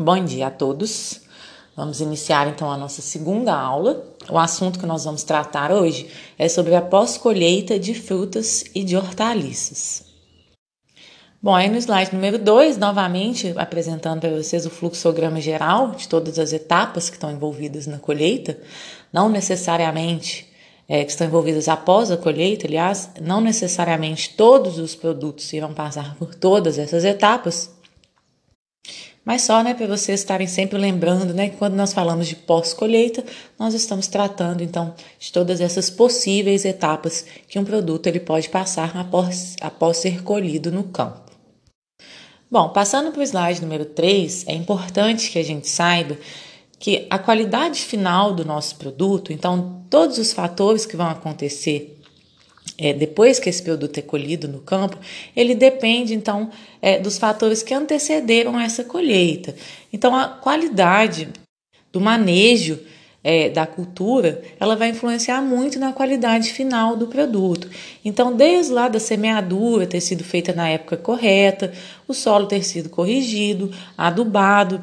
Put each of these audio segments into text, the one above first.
Bom dia a todos. Vamos iniciar então a nossa segunda aula. O assunto que nós vamos tratar hoje é sobre a pós-colheita de frutas e de hortaliças. Bom, aí no slide número 2, novamente apresentando para vocês o fluxograma geral de todas as etapas que estão envolvidas na colheita, não necessariamente é, que estão envolvidas após a colheita, aliás, não necessariamente todos os produtos irão passar por todas essas etapas, mas só né, para vocês estarem sempre lembrando né, que quando nós falamos de pós-colheita, nós estamos tratando então de todas essas possíveis etapas que um produto ele pode passar após, após ser colhido no campo. Bom, passando para o slide número 3, é importante que a gente saiba que a qualidade final do nosso produto, então todos os fatores que vão acontecer é, depois que esse produto é colhido no campo, ele depende então é, dos fatores que antecederam essa colheita. Então, a qualidade do manejo é, da cultura, ela vai influenciar muito na qualidade final do produto. Então, desde lá da semeadura ter sido feita na época correta, o solo ter sido corrigido, adubado,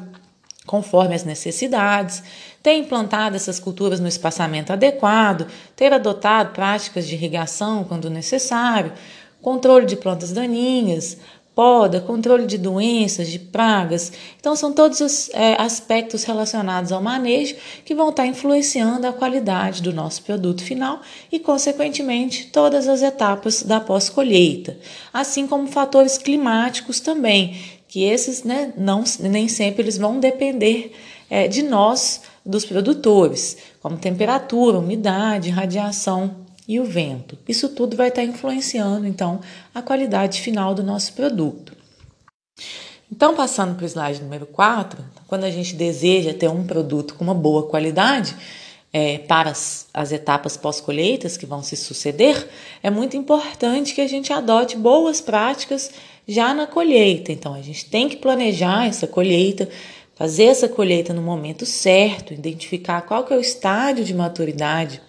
conforme as necessidades, ter implantado essas culturas no espaçamento adequado, ter adotado práticas de irrigação quando necessário, controle de plantas daninhas, poda, controle de doenças, de pragas. Então, são todos os é, aspectos relacionados ao manejo que vão estar influenciando a qualidade do nosso produto final e, consequentemente, todas as etapas da pós-colheita, assim como fatores climáticos também, que esses né, não, nem sempre eles vão depender é, de nós, dos produtores, como temperatura, umidade, radiação e o vento. Isso tudo vai estar influenciando, então, a qualidade final do nosso produto. Então, passando para o slide número 4, quando a gente deseja ter um produto com uma boa qualidade, é, para as, as etapas pós-colheitas que vão se suceder, é muito importante que a gente adote boas práticas já na colheita. Então, a gente tem que planejar essa colheita, fazer essa colheita no momento certo, identificar qual que é o estágio de maturidade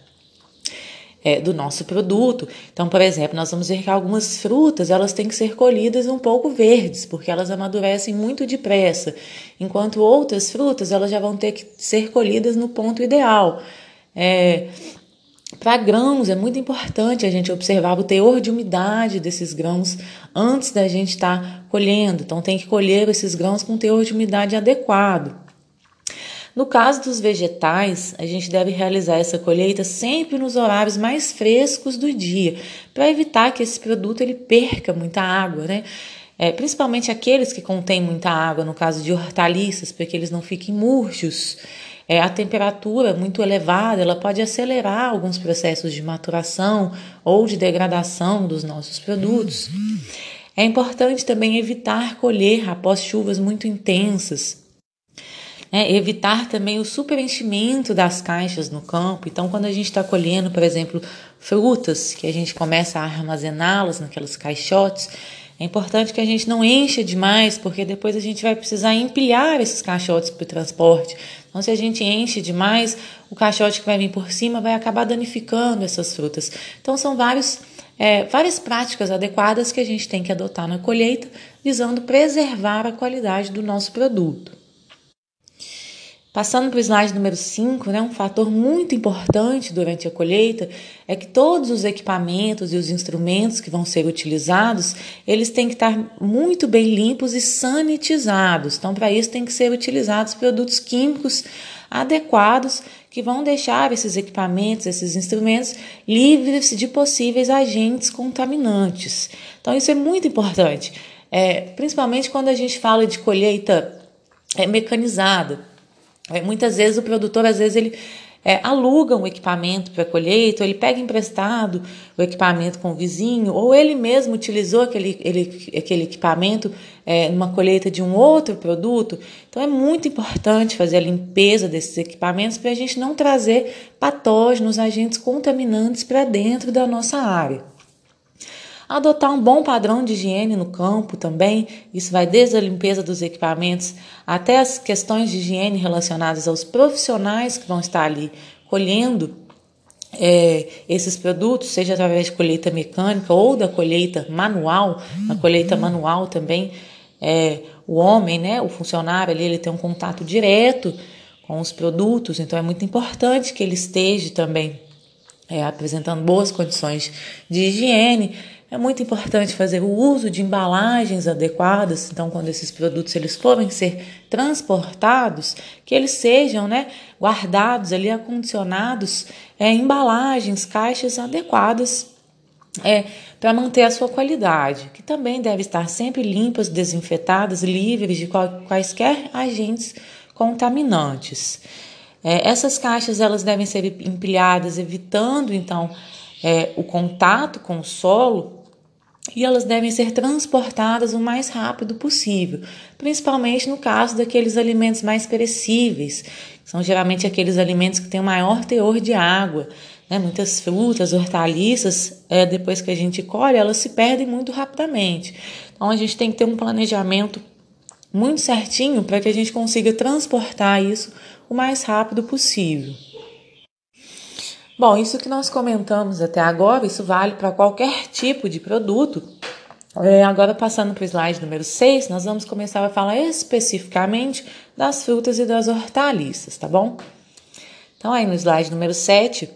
é, do nosso produto. Então, por exemplo, nós vamos ver que algumas frutas elas têm que ser colhidas um pouco verdes, porque elas amadurecem muito depressa, enquanto outras frutas elas já vão ter que ser colhidas no ponto ideal. É, para grãos, é muito importante a gente observar o teor de umidade desses grãos antes da gente estar tá colhendo. Então, tem que colher esses grãos com teor de umidade adequado. No caso dos vegetais, a gente deve realizar essa colheita sempre nos horários mais frescos do dia, para evitar que esse produto ele perca muita água, né? É, principalmente aqueles que contêm muita água, no caso de hortaliças, para que eles não fiquem murchos. É, a temperatura muito elevada ela pode acelerar alguns processos de maturação ou de degradação dos nossos produtos. É importante também evitar colher após chuvas muito intensas. É, evitar também o superenchimento das caixas no campo. Então, quando a gente está colhendo, por exemplo, frutas, que a gente começa a armazená-las naquelas caixotes, é importante que a gente não encha demais, porque depois a gente vai precisar empilhar esses caixotes para o transporte. Então, se a gente enche demais, o caixote que vai vir por cima vai acabar danificando essas frutas. Então, são vários, é, várias práticas adequadas que a gente tem que adotar na colheita, visando preservar a qualidade do nosso produto. Passando para o slide número 5, né, um fator muito importante durante a colheita é que todos os equipamentos e os instrumentos que vão ser utilizados, eles têm que estar muito bem limpos e sanitizados. Então, para isso tem que ser utilizados produtos químicos adequados que vão deixar esses equipamentos, esses instrumentos livres de possíveis agentes contaminantes. Então, isso é muito importante, é, principalmente quando a gente fala de colheita é, mecanizada. É, muitas vezes o produtor, às vezes, ele é, aluga um equipamento para colheita, ou ele pega emprestado o equipamento com o vizinho, ou ele mesmo utilizou aquele, ele, aquele equipamento é, numa colheita de um outro produto. Então é muito importante fazer a limpeza desses equipamentos para a gente não trazer patógenos, agentes contaminantes para dentro da nossa área. Adotar um bom padrão de higiene no campo também, isso vai desde a limpeza dos equipamentos até as questões de higiene relacionadas aos profissionais que vão estar ali colhendo é, esses produtos, seja através de colheita mecânica ou da colheita manual, a colheita manual também é o homem, né, o funcionário ali, ele tem um contato direto com os produtos, então é muito importante que ele esteja também é, apresentando boas condições de higiene. É muito importante fazer o uso de embalagens adequadas, então quando esses produtos eles forem ser transportados, que eles sejam né, guardados ali, acondicionados é, embalagens, caixas adequadas é, para manter a sua qualidade, que também deve estar sempre limpas, desinfetadas, livres de quaisquer agentes contaminantes. É, essas caixas elas devem ser empilhadas, evitando então é, o contato com o solo e elas devem ser transportadas o mais rápido possível, principalmente no caso daqueles alimentos mais perecíveis, são geralmente aqueles alimentos que têm o maior teor de água. Né? Muitas frutas, hortaliças, é, depois que a gente colhe, elas se perdem muito rapidamente. Então a gente tem que ter um planejamento muito certinho para que a gente consiga transportar isso o mais rápido possível. Bom, isso que nós comentamos até agora, isso vale para qualquer tipo de produto. É, agora, passando para o slide número 6, nós vamos começar a falar especificamente das frutas e das hortaliças, tá bom? Então, aí no slide número 7,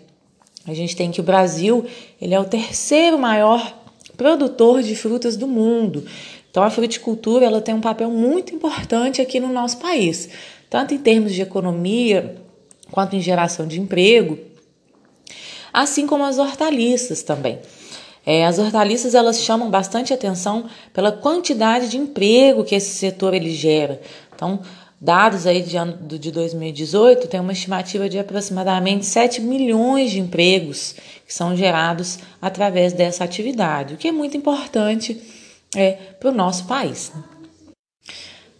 a gente tem que o Brasil ele é o terceiro maior produtor de frutas do mundo. Então, a fruticultura ela tem um papel muito importante aqui no nosso país, tanto em termos de economia quanto em geração de emprego, assim como as hortaliças também. É, as hortaliças elas chamam bastante atenção pela quantidade de emprego que esse setor ele gera. Então, dados aí de ano de 2018 tem uma estimativa de aproximadamente 7 milhões de empregos que são gerados através dessa atividade, o que é muito importante é, para o nosso país.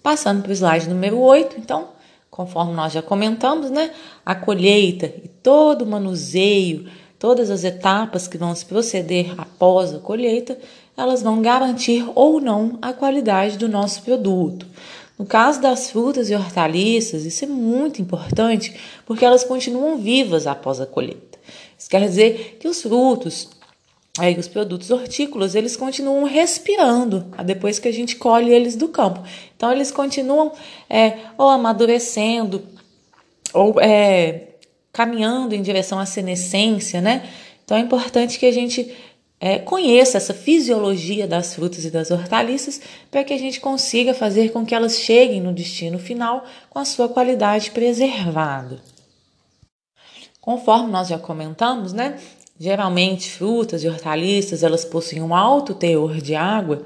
Passando para o slide número 8, então, conforme nós já comentamos, né, a colheita e todo o manuseio, todas as etapas que vão se proceder após a colheita, elas vão garantir ou não a qualidade do nosso produto. No caso das frutas e hortaliças, isso é muito importante porque elas continuam vivas após a colheita. Isso quer dizer que os frutos Aí os produtos hortícolas, eles continuam respirando depois que a gente colhe eles do campo. Então, eles continuam é, ou amadurecendo, ou é, caminhando em direção à senescência, né? Então, é importante que a gente é, conheça essa fisiologia das frutas e das hortaliças para que a gente consiga fazer com que elas cheguem no destino final com a sua qualidade preservada. Conforme nós já comentamos, né? Geralmente, frutas e hortaliças, elas possuem um alto teor de água,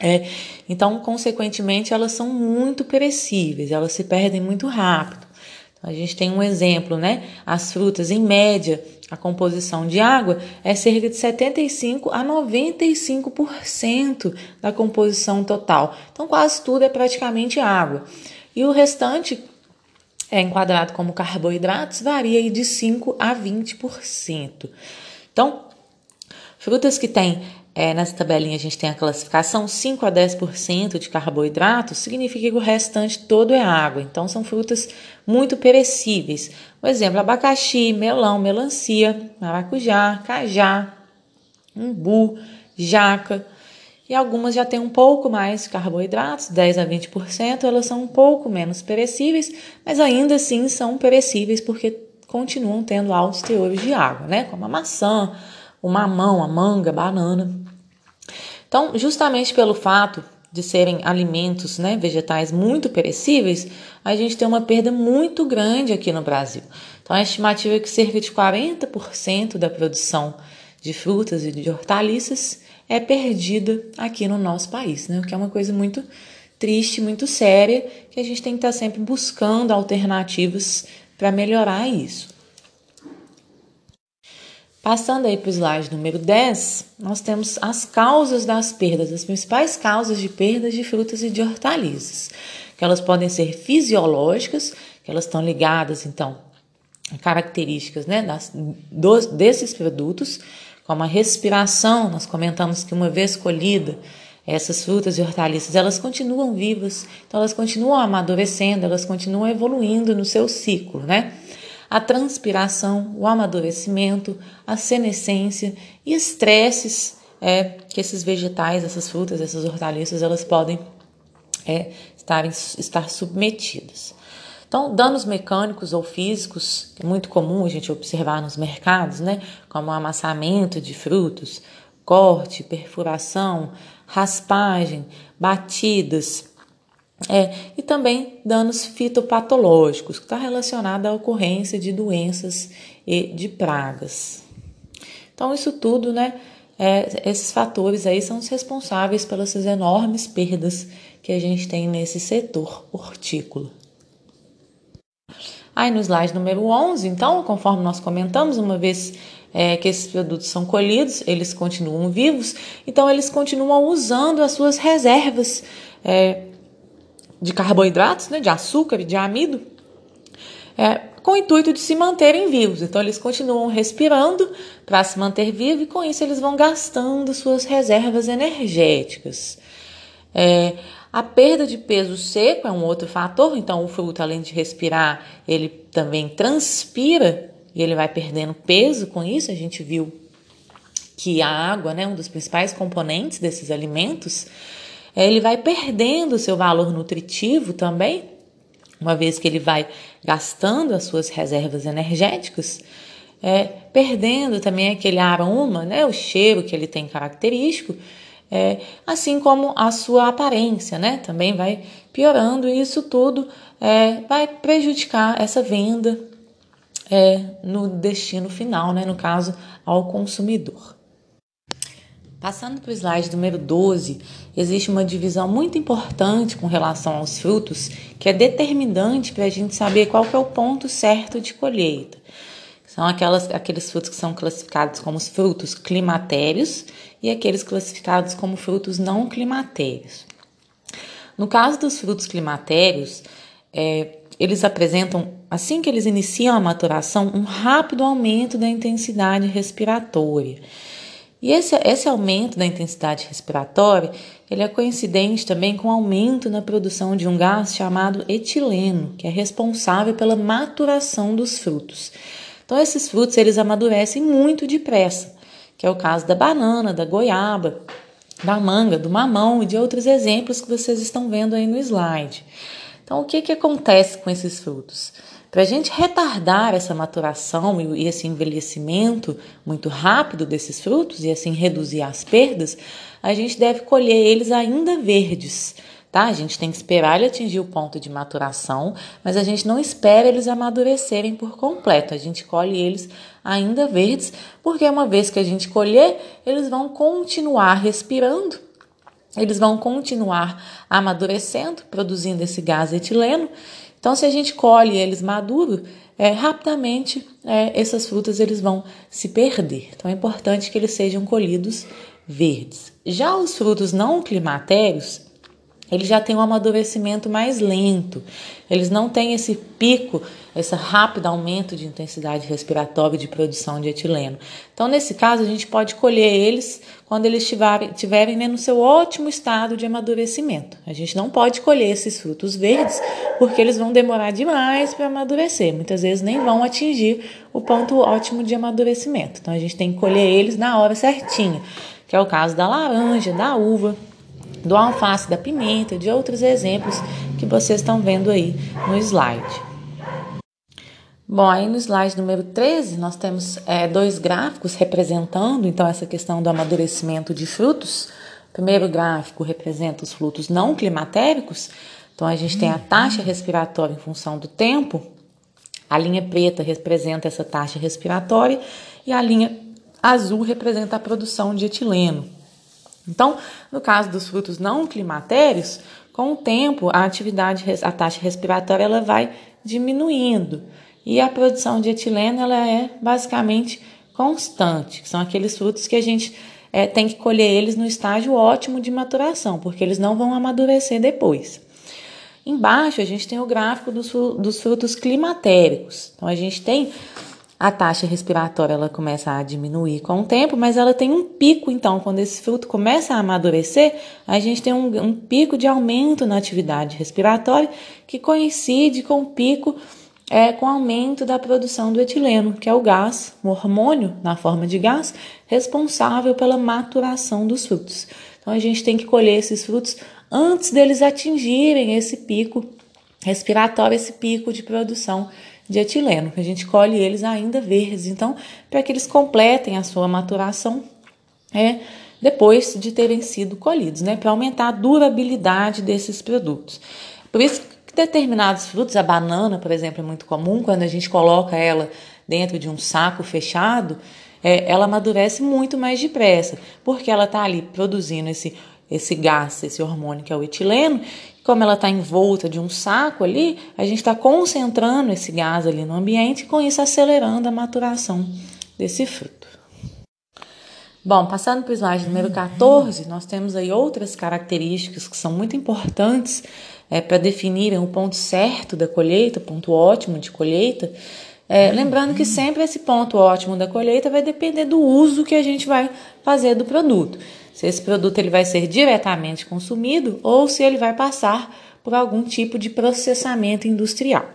é, então, consequentemente, elas são muito perecíveis, elas se perdem muito rápido. Então, a gente tem um exemplo, né? As frutas, em média, a composição de água é cerca de 75 a 95% da composição total. Então, quase tudo é praticamente água. E o restante é enquadrado como carboidratos, varia de 5 a 20%. Então, frutas que têm, é, nessa tabelinha a gente tem a classificação 5 a 10% de carboidratos, significa que o restante todo é água. Então, são frutas muito perecíveis. Por exemplo, abacaxi, melão, melancia, maracujá, cajá, umbu, jaca e algumas já têm um pouco mais de carboidratos, 10 a 20%, elas são um pouco menos perecíveis, mas ainda assim são perecíveis porque continuam tendo altos teores de água, né? Como a maçã, o mamão, a manga, a banana. Então, justamente pelo fato de serem alimentos, né, vegetais muito perecíveis, a gente tem uma perda muito grande aqui no Brasil. Então, a estimativa é que cerca de 40% da produção de frutas e de hortaliças é perdida aqui no nosso país, né? O que é uma coisa muito triste, muito séria, que a gente tem que estar sempre buscando alternativas para melhorar isso. Passando aí para o slide número 10, nós temos as causas das perdas, as principais causas de perdas de frutas e de hortaliças, que elas podem ser fisiológicas, que elas estão ligadas, então, a características né, das, dos, desses produtos, como a respiração, nós comentamos que uma vez colhida, essas frutas e hortaliças, elas continuam vivas, então elas continuam amadurecendo, elas continuam evoluindo no seu ciclo, né? A transpiração, o amadurecimento, a senescência e estresses é, que esses vegetais, essas frutas, essas hortaliças, elas podem é, estarem, estar submetidas. Então, danos mecânicos ou físicos, é muito comum a gente observar nos mercados, né? Como amassamento de frutos, corte, perfuração, raspagem, batidas, é, e também danos fitopatológicos, que está relacionado à ocorrência de doenças e de pragas. Então, isso tudo, né? É, esses fatores aí são os responsáveis pelas enormes perdas que a gente tem nesse setor hortícola. Aí no slide número 11, então, conforme nós comentamos, uma vez é, que esses produtos são colhidos, eles continuam vivos, então eles continuam usando as suas reservas é, de carboidratos, né, de açúcar e de amido, é, com o intuito de se manterem vivos. Então eles continuam respirando para se manter vivo e com isso eles vão gastando suas reservas energéticas. É, a perda de peso seco é um outro fator, então o fruto, além de respirar, ele também transpira e ele vai perdendo peso com isso. A gente viu que a água, né, um dos principais componentes desses alimentos, é, ele vai perdendo seu valor nutritivo também, uma vez que ele vai gastando as suas reservas energéticas, é, perdendo também aquele aroma, né, o cheiro que ele tem característico, é, assim como a sua aparência, né? Também vai piorando e isso tudo é, vai prejudicar essa venda é, no destino final, né? No caso, ao consumidor. Passando para o slide número 12, existe uma divisão muito importante com relação aos frutos, que é determinante para a gente saber qual é o ponto certo de colheita. São aquelas, aqueles frutos que são classificados como os frutos climatérios e aqueles classificados como frutos não climatérios. No caso dos frutos climatérios, é, eles apresentam, assim que eles iniciam a maturação, um rápido aumento da intensidade respiratória. E esse, esse aumento da intensidade respiratória ele é coincidente também com o aumento na produção de um gás chamado etileno, que é responsável pela maturação dos frutos. Então esses frutos eles amadurecem muito depressa, que é o caso da banana, da goiaba, da manga, do mamão e de outros exemplos que vocês estão vendo aí no slide. Então o que, que acontece com esses frutos? Para a gente retardar essa maturação e esse envelhecimento muito rápido desses frutos e assim reduzir as perdas, a gente deve colher eles ainda verdes tá? A gente tem que esperar ele atingir o ponto de maturação, mas a gente não espera eles amadurecerem por completo. A gente colhe eles ainda verdes, porque uma vez que a gente colher, eles vão continuar respirando, eles vão continuar amadurecendo, produzindo esse gás etileno. Então, se a gente colhe eles maduros, é, rapidamente é, essas frutas eles vão se perder. Então, é importante que eles sejam colhidos verdes. Já os frutos não climatérios, eles já têm um amadurecimento mais lento. Eles não têm esse pico, esse rápido aumento de intensidade respiratória e de produção de etileno. Então, nesse caso, a gente pode colher eles quando eles estiverem, estiverem né, no seu ótimo estado de amadurecimento. A gente não pode colher esses frutos verdes porque eles vão demorar demais para amadurecer. Muitas vezes nem vão atingir o ponto ótimo de amadurecimento. Então, a gente tem que colher eles na hora certinha, que é o caso da laranja, da uva do alface, da pimenta, de outros exemplos que vocês estão vendo aí no slide. Bom, aí no slide número 13, nós temos é, dois gráficos representando então essa questão do amadurecimento de frutos. O primeiro gráfico representa os frutos não climatéricos, então a gente tem a taxa respiratória em função do tempo. A linha preta representa essa taxa respiratória e a linha azul representa a produção de etileno. Então, no caso dos frutos não climatérios, com o tempo a atividade, a taxa respiratória ela vai diminuindo e a produção de etileno ela é basicamente constante, são aqueles frutos que a gente é, tem que colher eles no estágio ótimo de maturação, porque eles não vão amadurecer depois. Embaixo a gente tem o gráfico dos, dos frutos climatéricos. Então a gente tem a taxa respiratória ela começa a diminuir com o tempo, mas ela tem um pico, então, quando esse fruto começa a amadurecer, a gente tem um, um pico de aumento na atividade respiratória que coincide com o pico é, com o aumento da produção do etileno, que é o gás, o hormônio na forma de gás, responsável pela maturação dos frutos. Então a gente tem que colher esses frutos antes deles atingirem esse pico respiratório, esse pico de produção de etileno, a gente colhe eles ainda verdes. Então, para que eles completem a sua maturação, é depois de terem sido colhidos, né, para aumentar a durabilidade desses produtos. Por isso determinados frutos, a banana, por exemplo, é muito comum, quando a gente coloca ela dentro de um saco fechado, é, ela amadurece muito mais depressa, porque ela está ali produzindo esse, esse gás, esse hormônio que é o etileno, como ela está envolta de um saco ali, a gente está concentrando esse gás ali no ambiente e com isso acelerando a maturação desse fruto. Bom, passando para o slide número 14, nós temos aí outras características que são muito importantes é, para definirem o ponto certo da colheita, ponto ótimo de colheita. É, lembrando que sempre esse ponto ótimo da colheita vai depender do uso que a gente vai fazer do produto. Se esse produto ele vai ser diretamente consumido ou se ele vai passar por algum tipo de processamento industrial.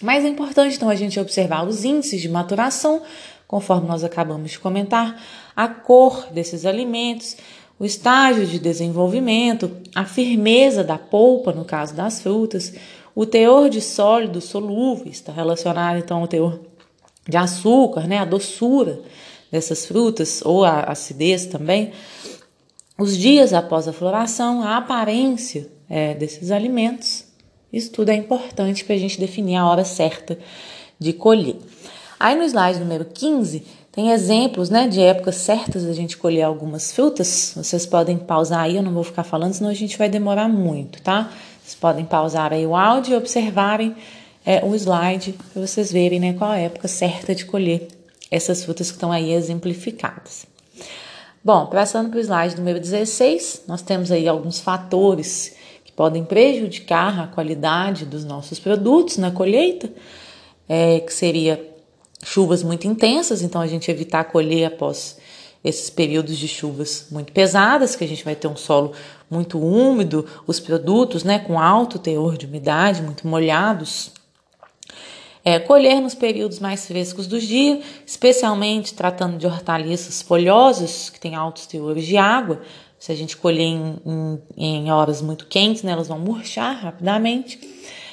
Mas é importante então a gente observar os índices de maturação, conforme nós acabamos de comentar, a cor desses alimentos, o estágio de desenvolvimento, a firmeza da polpa, no caso das frutas, o teor de sólidos solúveis, está relacionado então ao teor de açúcar, né, a doçura dessas frutas, ou a acidez também, os dias após a floração, a aparência é, desses alimentos. Isso tudo é importante para a gente definir a hora certa de colher. Aí no slide número 15 tem exemplos né, de épocas certas da gente colher algumas frutas. Vocês podem pausar aí, eu não vou ficar falando, senão a gente vai demorar muito, tá? Vocês podem pausar aí o áudio e observarem é, o slide para vocês verem né, qual a época certa de colher essas frutas que estão aí exemplificadas. Bom, passando para o slide número 16, nós temos aí alguns fatores que podem prejudicar a qualidade dos nossos produtos na colheita, é, que seria chuvas muito intensas, então a gente evitar colher após esses períodos de chuvas muito pesadas, que a gente vai ter um solo muito úmido, os produtos né, com alto teor de umidade, muito molhados. É, colher nos períodos mais frescos do dia, especialmente tratando de hortaliças folhosas, que têm altos teores de água. Se a gente colher em, em, em horas muito quentes, né, elas vão murchar rapidamente.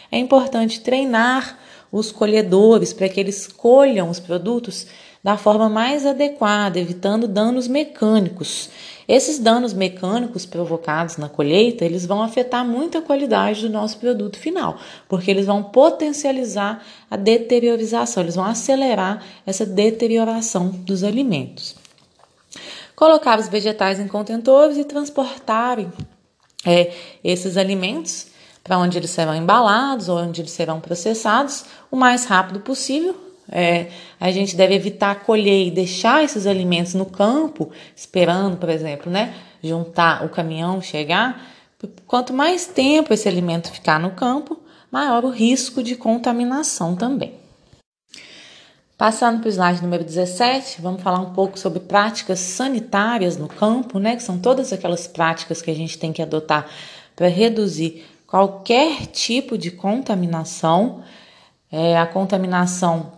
É importante treinar os colhedores para que eles colham os produtos da forma mais adequada, evitando danos mecânicos. Esses danos mecânicos provocados na colheita, eles vão afetar muito a qualidade do nosso produto final, porque eles vão potencializar a deteriorização, eles vão acelerar essa deterioração dos alimentos. Colocar os vegetais em contentores e transportarem é, esses alimentos para onde eles serão embalados ou onde eles serão processados o mais rápido possível. É, a gente deve evitar colher e deixar esses alimentos no campo, esperando, por exemplo, né, juntar o caminhão chegar. Quanto mais tempo esse alimento ficar no campo, maior o risco de contaminação também. Passando para o slide número 17, vamos falar um pouco sobre práticas sanitárias no campo, né? Que são todas aquelas práticas que a gente tem que adotar para reduzir qualquer tipo de contaminação, é, a contaminação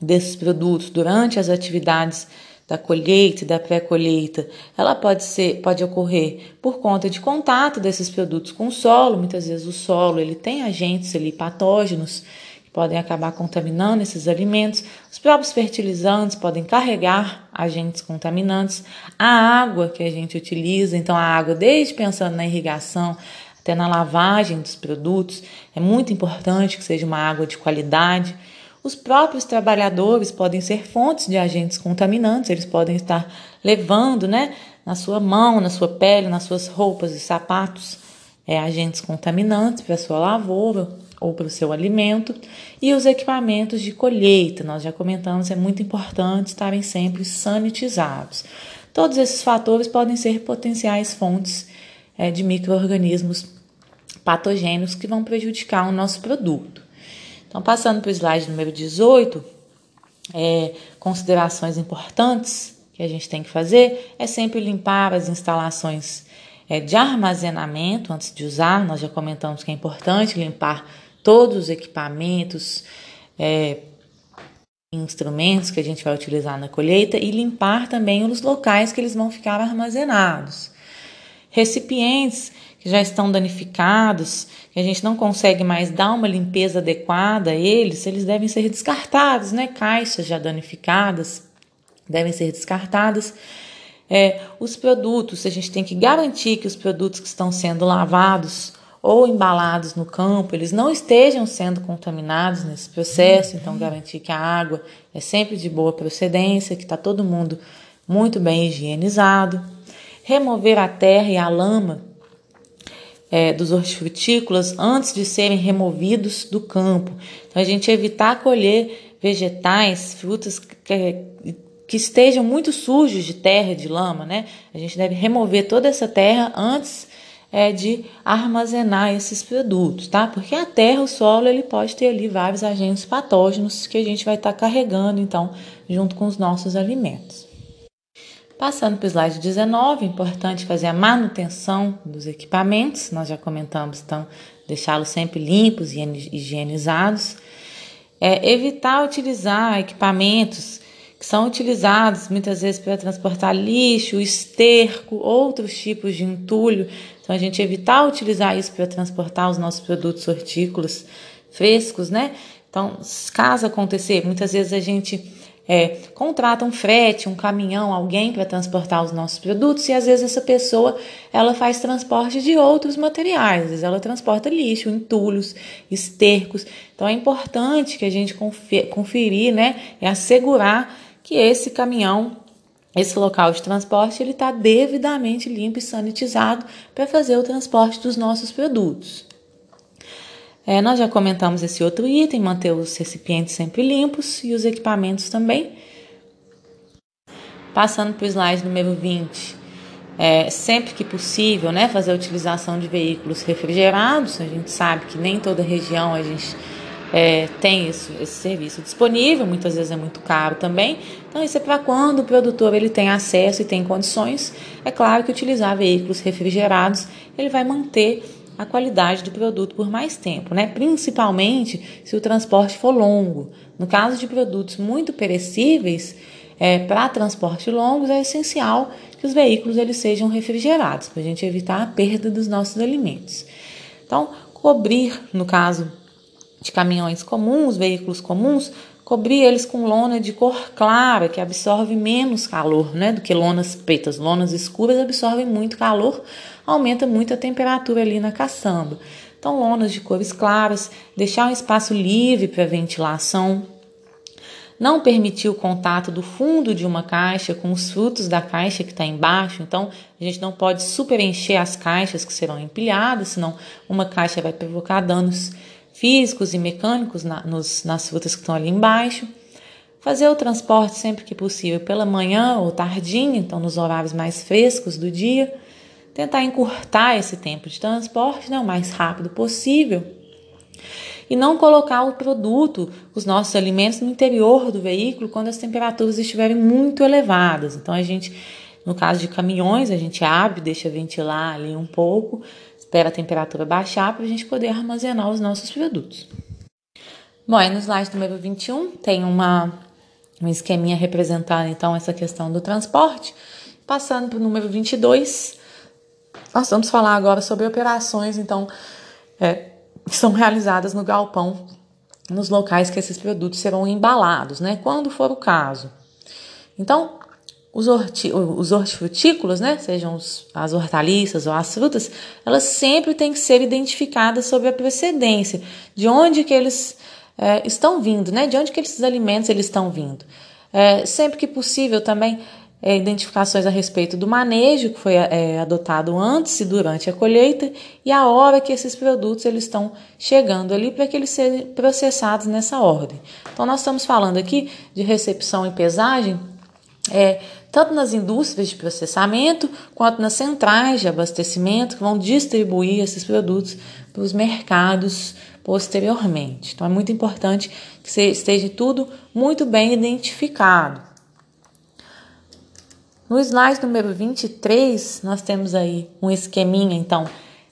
desses produtos durante as atividades da colheita e da pré-colheita, ela pode ser, pode ocorrer por conta de contato desses produtos com o solo. Muitas vezes o solo ele tem agentes ali patógenos que podem acabar contaminando esses alimentos. Os próprios fertilizantes podem carregar agentes contaminantes. A água que a gente utiliza, então a água, desde pensando na irrigação até na lavagem dos produtos. É muito importante que seja uma água de qualidade. Os próprios trabalhadores podem ser fontes de agentes contaminantes, eles podem estar levando né, na sua mão, na sua pele, nas suas roupas e sapatos é, agentes contaminantes para a sua lavoura ou para o seu alimento. E os equipamentos de colheita, nós já comentamos, é muito importante estarem sempre sanitizados. Todos esses fatores podem ser potenciais fontes é, de micro-organismos patogênios que vão prejudicar o nosso produto. Então, passando para o slide número 18, é, considerações importantes que a gente tem que fazer é sempre limpar as instalações é, de armazenamento antes de usar. Nós já comentamos que é importante limpar todos os equipamentos, é, instrumentos que a gente vai utilizar na colheita e limpar também os locais que eles vão ficar armazenados. Recipientes que já estão danificados, que a gente não consegue mais dar uma limpeza adequada a eles, eles devem ser descartados, né? Caixas já danificadas devem ser descartadas. É, os produtos, a gente tem que garantir que os produtos que estão sendo lavados ou embalados no campo, eles não estejam sendo contaminados nesse processo, então garantir que a água é sempre de boa procedência, que está todo mundo muito bem higienizado. Remover a terra e a lama é, dos hortifrutícolas antes de serem removidos do campo. Então, a gente evitar colher vegetais, frutas que, que estejam muito sujos de terra, de lama, né? A gente deve remover toda essa terra antes é, de armazenar esses produtos, tá? Porque a terra, o solo, ele pode ter ali vários agentes patógenos que a gente vai estar tá carregando, então, junto com os nossos alimentos. Passando para o slide 19, importante fazer a manutenção dos equipamentos, nós já comentamos, então, deixá-los sempre limpos e higienizados. É, evitar utilizar equipamentos que são utilizados muitas vezes para transportar lixo, esterco, outros tipos de entulho. Então, a gente evitar utilizar isso para transportar os nossos produtos hortícolas frescos, né? Então, caso acontecer, muitas vezes a gente é, contrata um frete, um caminhão, alguém para transportar os nossos produtos e às vezes essa pessoa ela faz transporte de outros materiais, às vezes ela transporta lixo, entulhos, estercos. Então é importante que a gente conferir, né, e assegurar que esse caminhão, esse local de transporte, ele está devidamente limpo e sanitizado para fazer o transporte dos nossos produtos. É, nós já comentamos esse outro item, manter os recipientes sempre limpos e os equipamentos também. Passando para o slide número 20, é, sempre que possível, né, fazer a utilização de veículos refrigerados. A gente sabe que nem toda região a gente é, tem esse, esse, serviço disponível, muitas vezes é muito caro também. Então, isso é para quando o produtor ele tem acesso e tem condições. É claro que utilizar veículos refrigerados ele vai manter a qualidade do produto por mais tempo, né? principalmente se o transporte for longo. No caso de produtos muito perecíveis, é, para transporte longos é essencial que os veículos eles sejam refrigerados, para a gente evitar a perda dos nossos alimentos. Então, cobrir, no caso de caminhões comuns, veículos comuns, cobrir eles com lona de cor clara, que absorve menos calor, né, do que lonas pretas. Lonas escuras absorvem muito calor, aumenta muito a temperatura ali na caçamba. Então, lonas de cores claras, deixar um espaço livre para ventilação, não permitir o contato do fundo de uma caixa com os frutos da caixa que está embaixo. Então, a gente não pode superencher as caixas que serão empilhadas, senão uma caixa vai provocar danos físicos e mecânicos na, nos, nas frutas que estão ali embaixo. Fazer o transporte sempre que possível pela manhã ou tardinha, então nos horários mais frescos do dia. Tentar encurtar esse tempo de transporte né, o mais rápido possível. E não colocar o produto, os nossos alimentos, no interior do veículo quando as temperaturas estiverem muito elevadas. Então a gente, no caso de caminhões, a gente abre, deixa ventilar ali um pouco espera a temperatura baixar para a gente poder armazenar os nossos produtos. Bom, aí no slide número 21 tem uma, um esqueminha representando então essa questão do transporte. Passando para o número 22, nós vamos falar agora sobre operações então é, que são realizadas no galpão, nos locais que esses produtos serão embalados, né? Quando for o caso. Então, os, horti os hortifrutícolas, né, sejam os, as hortaliças ou as frutas, elas sempre têm que ser identificadas sobre a procedência, de onde que eles é, estão vindo, né, de onde que esses alimentos eles estão vindo. É, sempre que possível também é, identificações a respeito do manejo que foi é, adotado antes e durante a colheita e a hora que esses produtos eles estão chegando ali para que eles sejam processados nessa ordem. Então nós estamos falando aqui de recepção e pesagem é, tanto nas indústrias de processamento quanto nas centrais de abastecimento que vão distribuir esses produtos para os mercados posteriormente. Então é muito importante que esteja tudo muito bem identificado. No slide número 23, nós temos aí um esqueminha, então,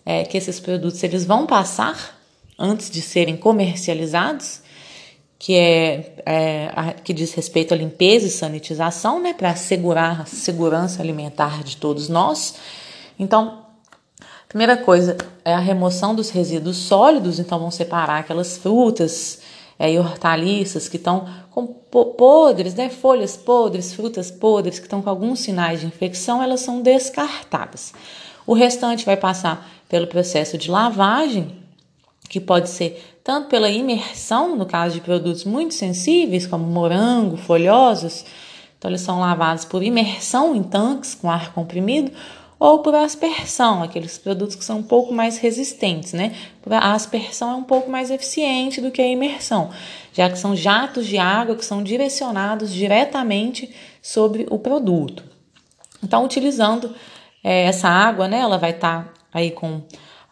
é, que esses produtos eles vão passar antes de serem comercializados que é, é a, que diz respeito à limpeza e sanitização, né, para assegurar a segurança alimentar de todos nós. Então, Primeira coisa é a remoção dos resíduos sólidos, então vão separar aquelas frutas é, e hortaliças que estão com podres, né, folhas podres, frutas podres, que estão com alguns sinais de infecção, elas são descartadas. O restante vai passar pelo processo de lavagem, que pode ser tanto pela imersão, no caso de produtos muito sensíveis, como morango, folhosos, então eles são lavados por imersão em tanques com ar comprimido, ou por aspersão, aqueles produtos que são um pouco mais resistentes, né? A aspersão é um pouco mais eficiente do que a imersão, já que são jatos de água que são direcionados diretamente sobre o produto. Então, utilizando é, essa água, né, ela vai estar tá aí com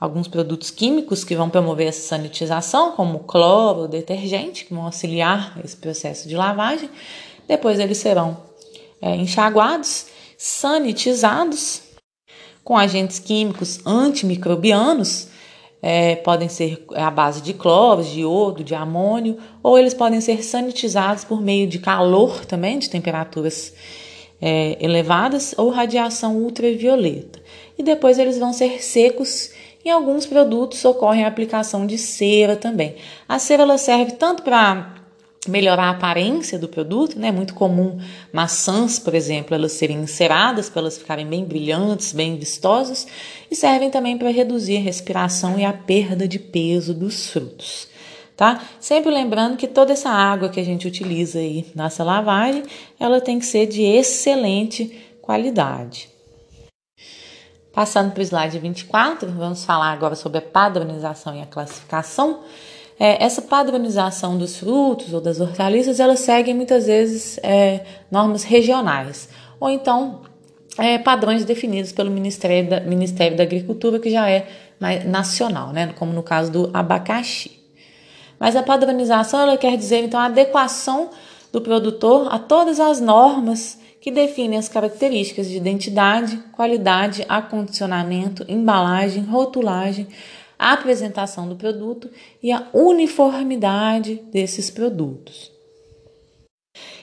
alguns produtos químicos que vão promover essa sanitização, como cloro, detergente, que vão auxiliar esse processo de lavagem. Depois eles serão é, enxaguados, sanitizados com agentes químicos antimicrobianos, é, podem ser à base de cloro, de iodo, de amônio, ou eles podem ser sanitizados por meio de calor também, de temperaturas é, elevadas, ou radiação ultravioleta. E depois eles vão ser secos. Em alguns produtos ocorre a aplicação de cera também. A cera ela serve tanto para melhorar a aparência do produto, né? É muito comum maçãs, por exemplo, elas serem enceradas para elas ficarem bem brilhantes, bem vistosas, e servem também para reduzir a respiração e a perda de peso dos frutos. Tá? Sempre lembrando que toda essa água que a gente utiliza aí nessa lavagem, ela tem que ser de excelente qualidade. Passando para o slide 24, vamos falar agora sobre a padronização e a classificação é, essa padronização dos frutos ou das hortaliças, elas seguem muitas vezes é, normas regionais, ou então é, padrões definidos pelo Ministério da, Ministério da Agricultura, que já é nacional, né, como no caso do abacaxi. Mas a padronização ela quer dizer então a adequação do produtor a todas as normas que definem as características de identidade, qualidade, acondicionamento, embalagem, rotulagem, a apresentação do produto e a uniformidade desses produtos.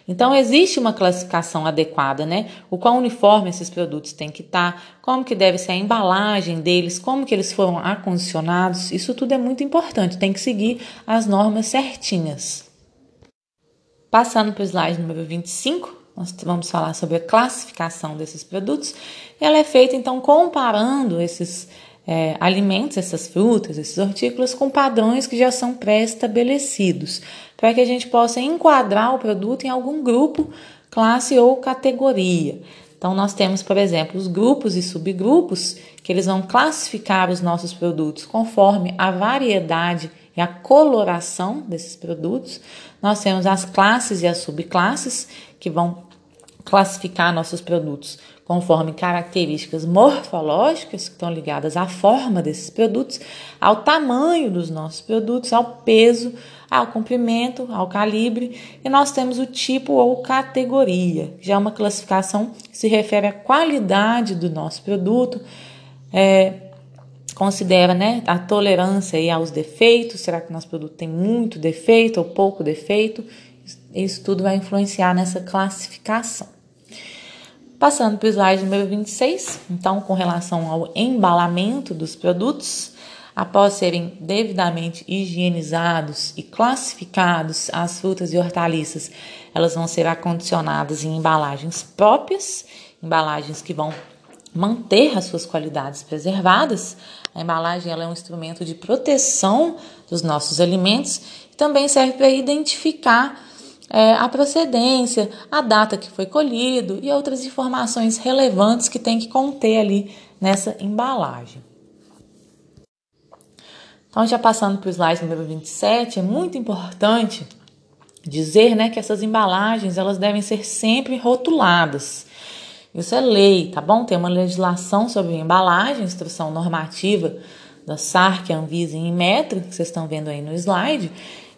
Então existe uma classificação adequada, né? O qual uniforme esses produtos têm que estar, como que deve ser a embalagem deles, como que eles foram acondicionados, isso tudo é muito importante, tem que seguir as normas certinhas. Passando para o slide número 25, nós vamos falar sobre a classificação desses produtos. Ela é feita então comparando esses é, alimentos, essas frutas, esses hortícolas, com padrões que já são pré-estabelecidos, para que a gente possa enquadrar o produto em algum grupo, classe ou categoria. Então, nós temos, por exemplo, os grupos e subgrupos, que eles vão classificar os nossos produtos conforme a variedade e a coloração desses produtos. Nós temos as classes e as subclasses, que vão classificar nossos produtos conforme características morfológicas que estão ligadas à forma desses produtos, ao tamanho dos nossos produtos, ao peso, ao comprimento, ao calibre, e nós temos o tipo ou categoria, já é uma classificação que se refere à qualidade do nosso produto, é, considera né, a tolerância aí aos defeitos, será que nosso produto tem muito defeito ou pouco defeito? Isso tudo vai influenciar nessa classificação. Passando para o slide número 26, então, com relação ao embalamento dos produtos, após serem devidamente higienizados e classificados, as frutas e hortaliças, elas vão ser acondicionadas em embalagens próprias, embalagens que vão manter as suas qualidades preservadas. A embalagem ela é um instrumento de proteção dos nossos alimentos e também serve para identificar é, a procedência, a data que foi colhido e outras informações relevantes que tem que conter ali nessa embalagem. Então, já passando para o slide número 27, é muito importante dizer né, que essas embalagens elas devem ser sempre rotuladas. Isso é lei, tá bom? Tem uma legislação sobre embalagem, instrução normativa da SARC, Anvisa e Inmetro, que vocês estão vendo aí no slide,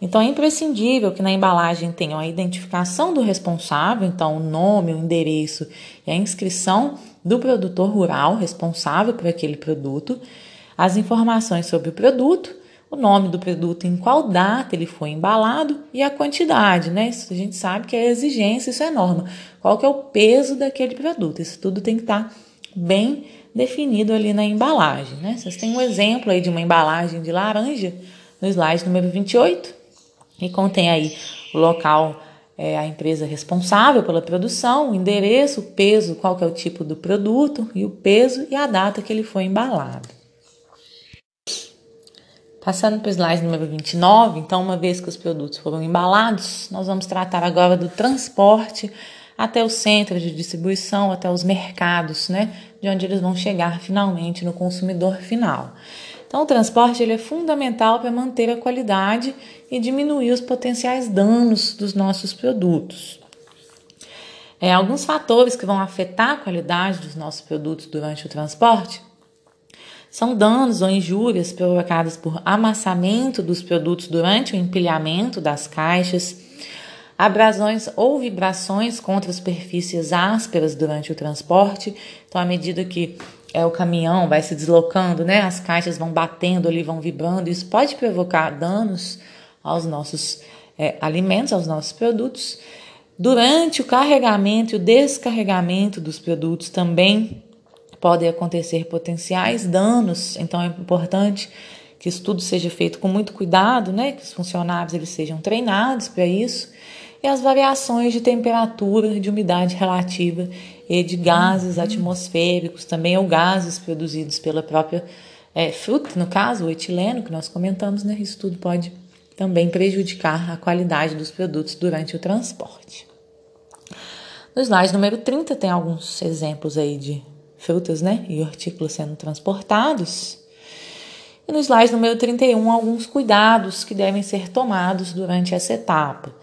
então é imprescindível que na embalagem tenham a identificação do responsável, então o nome, o endereço e a inscrição do produtor rural responsável por aquele produto, as informações sobre o produto, o nome do produto, em qual data ele foi embalado e a quantidade, né? Isso a gente sabe que é exigência, isso é norma. Qual que é o peso daquele produto? Isso tudo tem que estar bem definido ali na embalagem. Né? Vocês têm um exemplo aí de uma embalagem de laranja no slide número 28, e contém aí o local, é, a empresa responsável pela produção, o endereço, o peso, qual que é o tipo do produto, e o peso e a data que ele foi embalado. Passando para o slide número 29, então, uma vez que os produtos foram embalados, nós vamos tratar agora do transporte até os centros de distribuição, até os mercados, né, de onde eles vão chegar finalmente no consumidor final. Então, o transporte ele é fundamental para manter a qualidade e diminuir os potenciais danos dos nossos produtos. É, alguns fatores que vão afetar a qualidade dos nossos produtos durante o transporte são danos ou injúrias provocadas por amassamento dos produtos durante o empilhamento das caixas, abrasões ou vibrações contra superfícies ásperas durante o transporte. Então, à medida que é, o caminhão vai se deslocando, né, as caixas vão batendo ali, vão vibrando, isso pode provocar danos aos nossos é, alimentos, aos nossos produtos. Durante o carregamento e o descarregamento dos produtos também podem acontecer potenciais danos, então é importante que isso tudo seja feito com muito cuidado, né? Que os funcionários eles sejam treinados para isso. E as variações de temperatura, de umidade relativa e de gases uhum. atmosféricos, também ou gases produzidos pela própria é, fruta, no caso, o etileno, que nós comentamos, né? Isso tudo pode também prejudicar a qualidade dos produtos durante o transporte. No slide número 30 tem alguns exemplos aí de frutas né, e hortícolas sendo transportados. E no slide número 31, alguns cuidados que devem ser tomados durante essa etapa.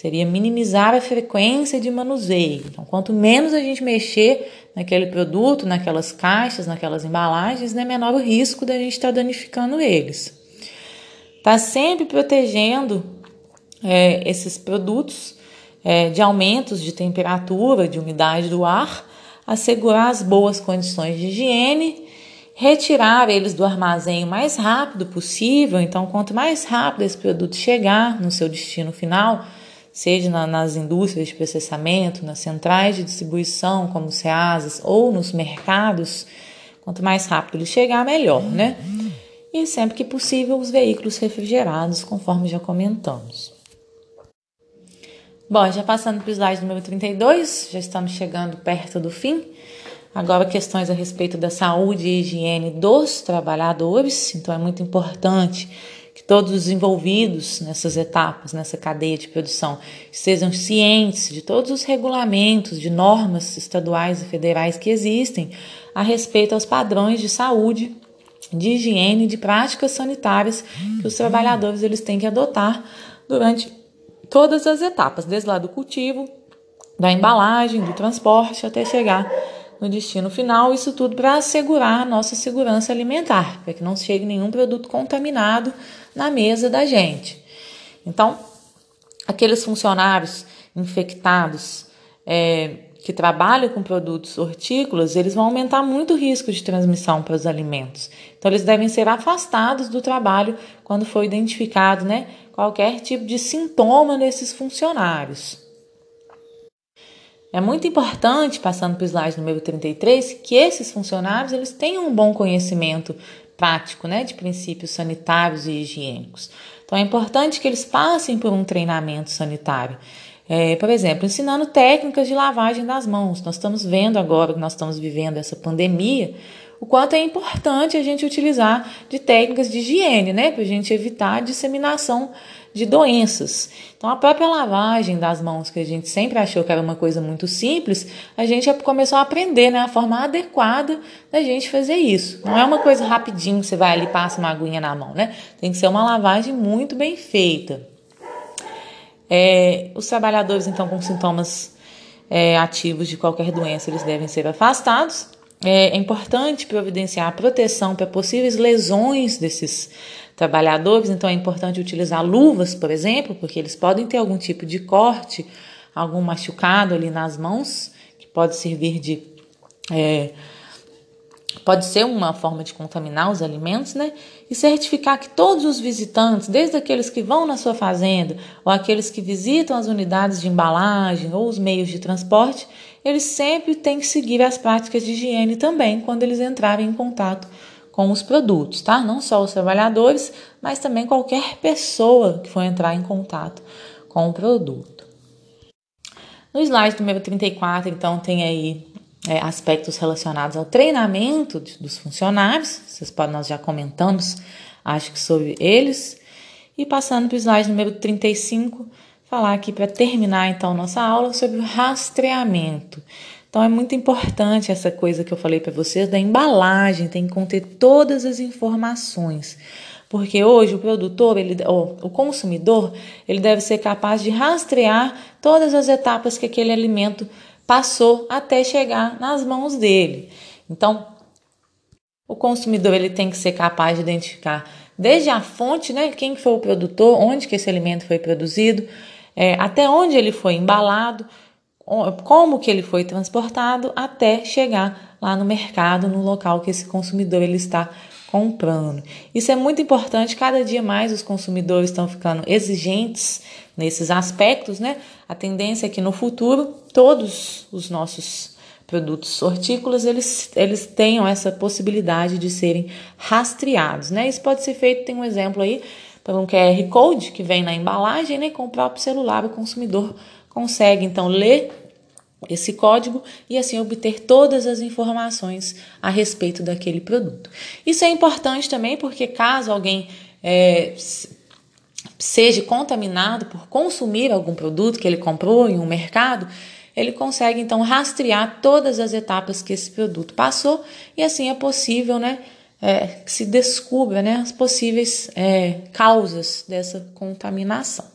Seria minimizar a frequência de manuseio. Então, quanto menos a gente mexer naquele produto, naquelas caixas, naquelas embalagens, né, menor o risco da gente estar tá danificando eles. Tá sempre protegendo é, esses produtos é, de aumentos de temperatura, de umidade do ar assegurar as boas condições de higiene, retirar eles do armazém o mais rápido possível. Então, quanto mais rápido esse produto chegar no seu destino final, seja na, nas indústrias de processamento, nas centrais de distribuição, como os CEASAS, ou nos mercados, quanto mais rápido ele chegar, melhor, né? E sempre que possível, os veículos refrigerados, conforme já comentamos. Bom, já passando para o slide número 32, já estamos chegando perto do fim. Agora, questões a respeito da saúde e higiene dos trabalhadores. Então, é muito importante todos os envolvidos nessas etapas, nessa cadeia de produção, estejam cientes de todos os regulamentos, de normas estaduais e federais que existem a respeito aos padrões de saúde, de higiene e de práticas sanitárias que os trabalhadores eles têm que adotar durante todas as etapas, desde lá do cultivo, da embalagem, do transporte até chegar no destino final, isso tudo para assegurar a nossa segurança alimentar, para que não chegue nenhum produto contaminado na mesa da gente. Então, aqueles funcionários infectados é, que trabalham com produtos hortícolas, eles vão aumentar muito o risco de transmissão para os alimentos. Então, eles devem ser afastados do trabalho quando for identificado, né, qualquer tipo de sintoma nesses funcionários. É muito importante, passando para o slide número 33, que esses funcionários eles tenham um bom conhecimento prático né, de princípios sanitários e higiênicos. Então é importante que eles passem por um treinamento sanitário. É, por exemplo, ensinando técnicas de lavagem das mãos. Nós estamos vendo agora que nós estamos vivendo essa pandemia, o quanto é importante a gente utilizar de técnicas de higiene, né, para a gente evitar a disseminação de doenças. Então, a própria lavagem das mãos, que a gente sempre achou que era uma coisa muito simples, a gente começou a aprender né, a forma adequada da gente fazer isso. Não é uma coisa rapidinho, você vai ali e passa uma aguinha na mão, né? Tem que ser uma lavagem muito bem feita. É, os trabalhadores, então, com sintomas é, ativos de qualquer doença, eles devem ser afastados é, importante providenciar a proteção para possíveis lesões desses trabalhadores, então é importante utilizar luvas, por exemplo, porque eles podem ter algum tipo de corte, algum machucado ali nas mãos, que pode servir de é, pode ser uma forma de contaminar os alimentos, né? E certificar que todos os visitantes, desde aqueles que vão na sua fazenda ou aqueles que visitam as unidades de embalagem ou os meios de transporte, eles sempre têm que seguir as práticas de higiene também quando eles entrarem em contato com os produtos, tá? Não só os trabalhadores, mas também qualquer pessoa que for entrar em contato com o produto. No slide número 34, então, tem aí é, aspectos relacionados ao treinamento de, dos funcionários. Vocês podem, nós já comentamos, acho que sobre eles. E passando para o slide número 35, falar aqui para terminar então nossa aula sobre o rastreamento. Então é muito importante essa coisa que eu falei para vocês da embalagem, tem que conter todas as informações. Porque hoje o produtor, ele, o consumidor, ele deve ser capaz de rastrear todas as etapas que aquele alimento passou até chegar nas mãos dele. Então, o consumidor ele tem que ser capaz de identificar desde a fonte, né, quem foi o produtor, onde que esse alimento foi produzido, é, até onde ele foi embalado, como que ele foi transportado até chegar lá no mercado, no local que esse consumidor ele está comprando. Isso é muito importante, cada dia mais os consumidores estão ficando exigentes nesses aspectos, né? A tendência é que no futuro todos os nossos produtos hortícolas eles, eles tenham essa possibilidade de serem rastreados, né? Isso pode ser feito, tem um exemplo aí, por um QR Code que vem na embalagem, né? Com o próprio celular, o consumidor consegue então ler esse código e assim obter todas as informações a respeito daquele produto. Isso é importante também porque caso alguém é, seja contaminado por consumir algum produto que ele comprou em um mercado, ele consegue então rastrear todas as etapas que esse produto passou e assim é possível, né, é, que se descubra, né, as possíveis é, causas dessa contaminação.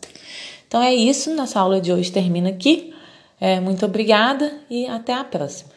Então é isso, nossa aula de hoje termina aqui. É, muito obrigada e até a próxima.